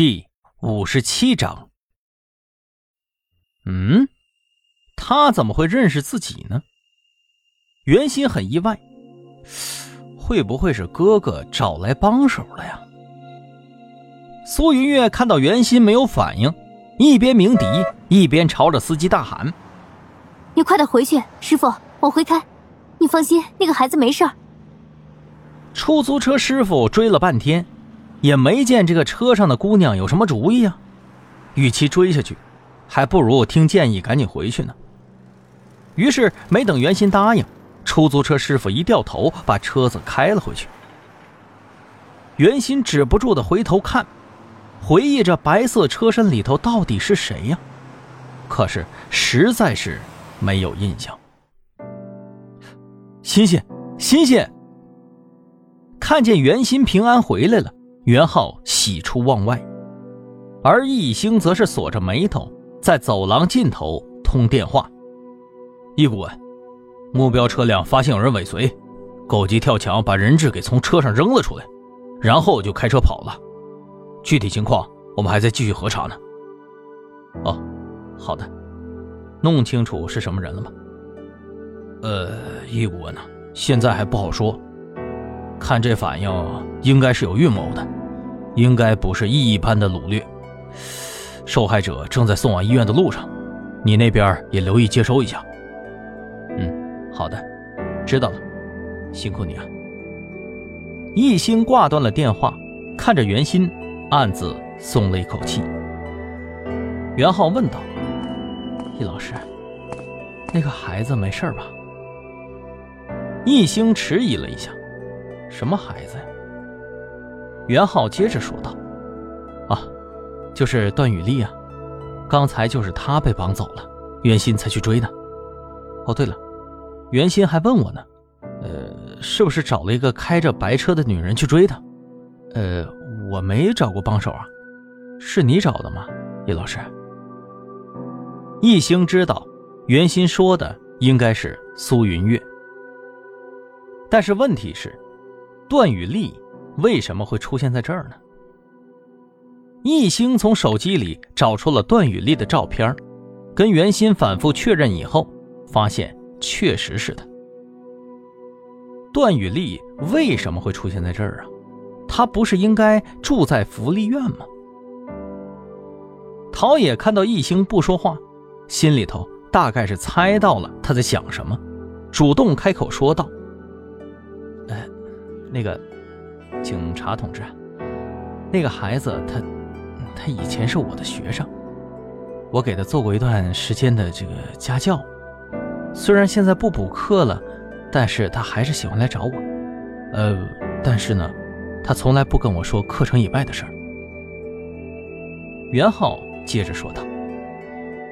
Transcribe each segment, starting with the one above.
第五十七章。嗯，他怎么会认识自己呢？袁心很意外，会不会是哥哥找来帮手了呀？苏云月看到袁心没有反应，一边鸣笛，一边朝着司机大喊：“你快点回去，师傅，往回开。你放心，那个孩子没事儿。”出租车师傅追了半天。也没见这个车上的姑娘有什么主意啊，与其追下去，还不如听建议赶紧回去呢。于是没等袁心答应，出租车师傅一掉头，把车子开了回去。袁心止不住的回头看，回忆着白色车身里头到底是谁呀？可是实在是没有印象。欣欣，欣欣，看见袁心平安回来了。袁浩喜出望外，而易星则是锁着眉头，在走廊尽头通电话。易顾问，目标车辆发现有人尾随，狗急跳墙把人质给从车上扔了出来，然后就开车跑了。具体情况我们还在继续核查呢。哦，好的，弄清楚是什么人了吗？呃，易顾问呢，现在还不好说。看这反应，应该是有预谋的，应该不是一般的掳掠。受害者正在送往医院的路上，你那边也留意接收一下。嗯，好的，知道了，辛苦你啊。一心挂断了电话，看着袁心，暗自松了一口气。袁浩问道：“易老师，那个孩子没事吧？”易星迟疑了一下。什么孩子呀？袁浩接着说道：“啊，就是段雨丽啊，刚才就是她被绑走了，袁心才去追的。哦，对了，袁心还问我呢，呃，是不是找了一个开着白车的女人去追她？呃，我没找过帮手啊，是你找的吗，叶老师？”易星知道，袁鑫说的应该是苏云月，但是问题是。段雨丽为什么会出现在这儿呢？易星从手机里找出了段雨丽的照片，跟袁心反复确认以后，发现确实是她。段雨丽为什么会出现在这儿啊？她不是应该住在福利院吗？陶冶看到易星不说话，心里头大概是猜到了他在想什么，主动开口说道。那个警察同志，那个孩子他他以前是我的学生，我给他做过一段时间的这个家教，虽然现在不补课了，但是他还是喜欢来找我。呃，但是呢，他从来不跟我说课程以外的事儿。袁浩接着说道：“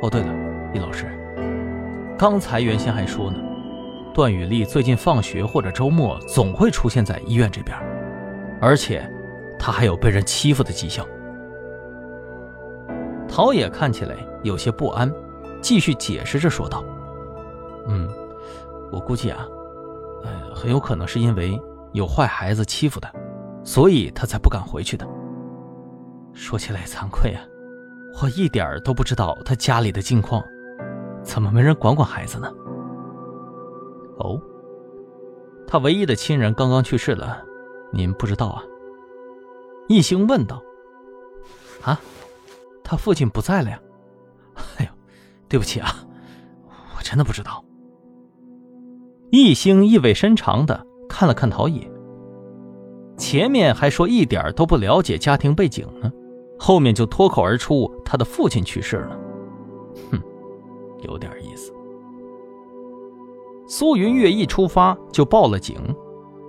哦，对了，易老师，刚才袁先还说呢。”段雨丽最近放学或者周末总会出现在医院这边，而且她还有被人欺负的迹象。陶冶看起来有些不安，继续解释着说道：“嗯，我估计啊，呃，很有可能是因为有坏孩子欺负她，所以她才不敢回去的。说起来惭愧啊，我一点都不知道她家里的近况，怎么没人管管孩子呢？”哦，他唯一的亲人刚刚去世了，您不知道啊？一兴问道。啊，他父亲不在了呀？哎呦，对不起啊，我真的不知道。一兴意味深长的看了看陶冶，前面还说一点都不了解家庭背景呢，后面就脱口而出他的父亲去世了，哼，有点意思。苏云月一出发就报了警，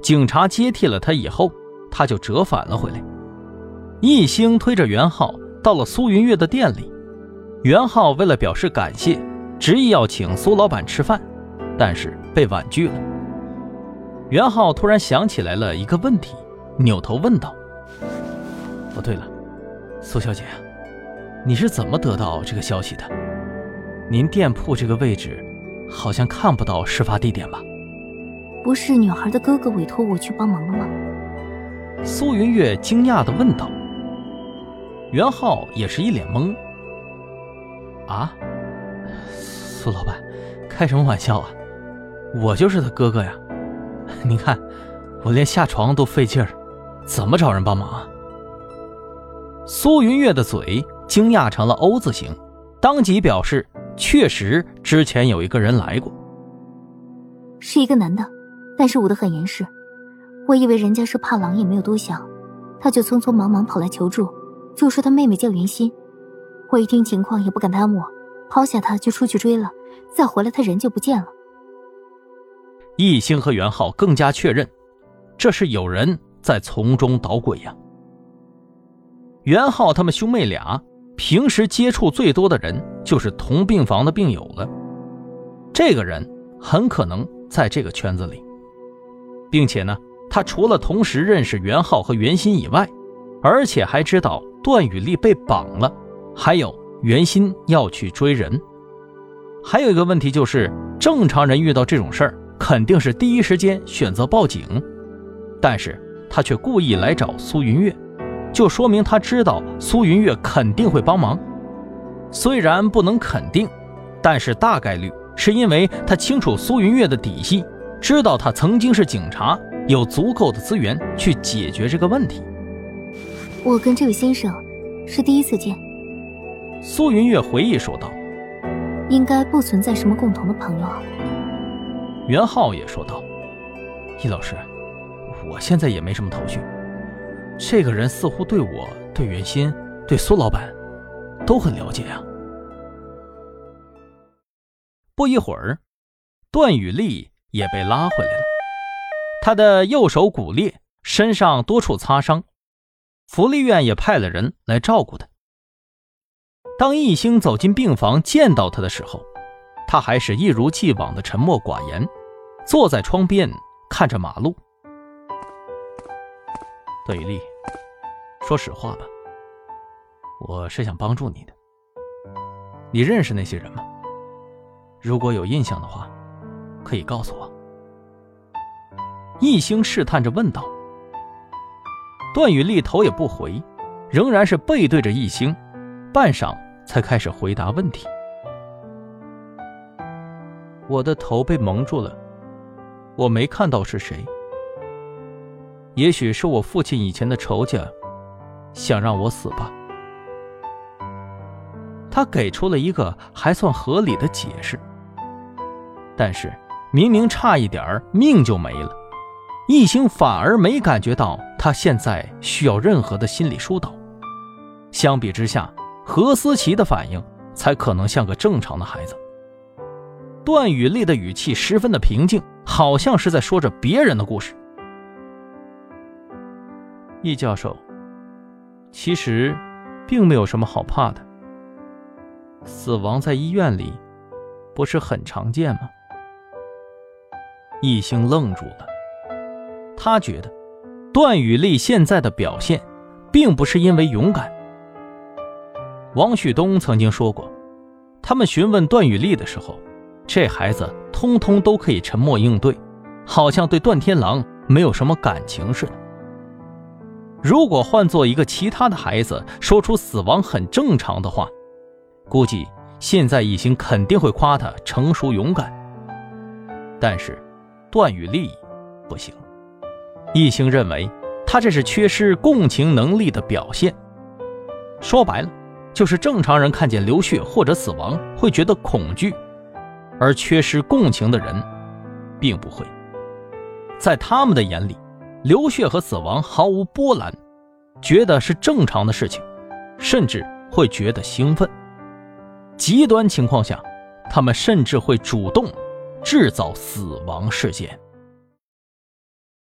警察接替了他以后，他就折返了回来。一星推着袁浩到了苏云月的店里，袁浩为了表示感谢，执意要请苏老板吃饭，但是被婉拒了。袁浩突然想起来了一个问题，扭头问道：“哦，对了，苏小姐，你是怎么得到这个消息的？您店铺这个位置？”好像看不到事发地点吧？不是女孩的哥哥委托我去帮忙了吗？苏云月惊讶的问道。袁浩也是一脸懵。啊，苏老板，开什么玩笑啊？我就是他哥哥呀！你看，我连下床都费劲儿，怎么找人帮忙啊？苏云月的嘴惊讶成了 O 字形，当即表示确实之前有一个人来过，是一个男的，但是捂得很严实。我以为人家是怕狼，也没有多想，他就匆匆忙忙跑来求助，就说他妹妹叫袁心。我一听情况也不敢耽误，抛下他就出去追了，再回来他人就不见了。易星和袁浩更加确认，这是有人在从中捣鬼呀。袁浩他们兄妹俩平时接触最多的人就是同病房的病友了，这个人很可能在这个圈子里，并且呢，他除了同时认识袁浩和袁鑫以外，而且还知道段雨丽被绑了。还有袁鑫要去追人，还有一个问题就是，正常人遇到这种事儿，肯定是第一时间选择报警，但是他却故意来找苏云月，就说明他知道苏云月肯定会帮忙。虽然不能肯定，但是大概率是因为他清楚苏云月的底细，知道他曾经是警察，有足够的资源去解决这个问题。我跟这位先生是第一次见。苏云月回忆说道：“应该不存在什么共同的朋友。”袁浩也说道：“易老师，我现在也没什么头绪。这个人似乎对我、对袁心、对苏老板都很了解啊。”不一会儿，段雨丽也被拉回来了，她的右手骨裂，身上多处擦伤，福利院也派了人来照顾她。当易星走进病房见到他的时候，他还是一如既往的沉默寡言，坐在窗边看着马路。段雨丽，说实话吧，我是想帮助你的。你认识那些人吗？如果有印象的话，可以告诉我。易星试探着问道。段宇丽头也不回，仍然是背对着易星，半晌。才开始回答问题。我的头被蒙住了，我没看到是谁。也许是我父亲以前的仇家，想让我死吧。他给出了一个还算合理的解释。但是明明差一点命就没了，易星反而没感觉到他现在需要任何的心理疏导。相比之下。何思琪的反应才可能像个正常的孩子。段雨丽的语气十分的平静，好像是在说着别人的故事。易教授，其实并没有什么好怕的。死亡在医院里，不是很常见吗？易星愣住了，他觉得段雨丽现在的表现，并不是因为勇敢。王旭东曾经说过，他们询问段雨丽的时候，这孩子通通都可以沉默应对，好像对段天狼没有什么感情似的。如果换做一个其他的孩子说出死亡很正常的话，估计现在一心肯定会夸他成熟勇敢。但是，段雨丽不行，一兴认为他这是缺失共情能力的表现。说白了。就是正常人看见流血或者死亡会觉得恐惧，而缺失共情的人，并不会。在他们的眼里，流血和死亡毫无波澜，觉得是正常的事情，甚至会觉得兴奋。极端情况下，他们甚至会主动制造死亡事件。